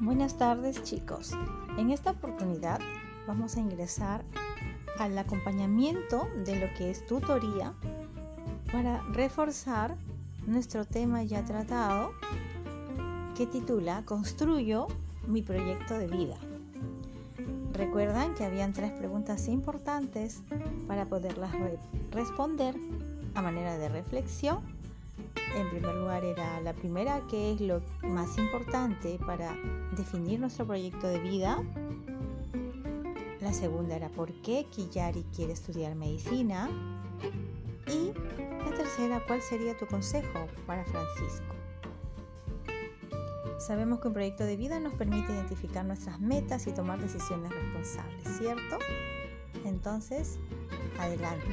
Buenas tardes chicos. En esta oportunidad vamos a ingresar al acompañamiento de lo que es tutoría para reforzar nuestro tema ya tratado que titula Construyo mi proyecto de vida. Recuerdan que habían tres preguntas importantes para poderlas responder a manera de reflexión en primer lugar era la primera, que es lo más importante para definir nuestro proyecto de vida. La segunda era por qué Kiyari quiere estudiar medicina. Y la tercera, ¿cuál sería tu consejo para Francisco? Sabemos que un proyecto de vida nos permite identificar nuestras metas y tomar decisiones responsables, ¿cierto? Entonces, adelante.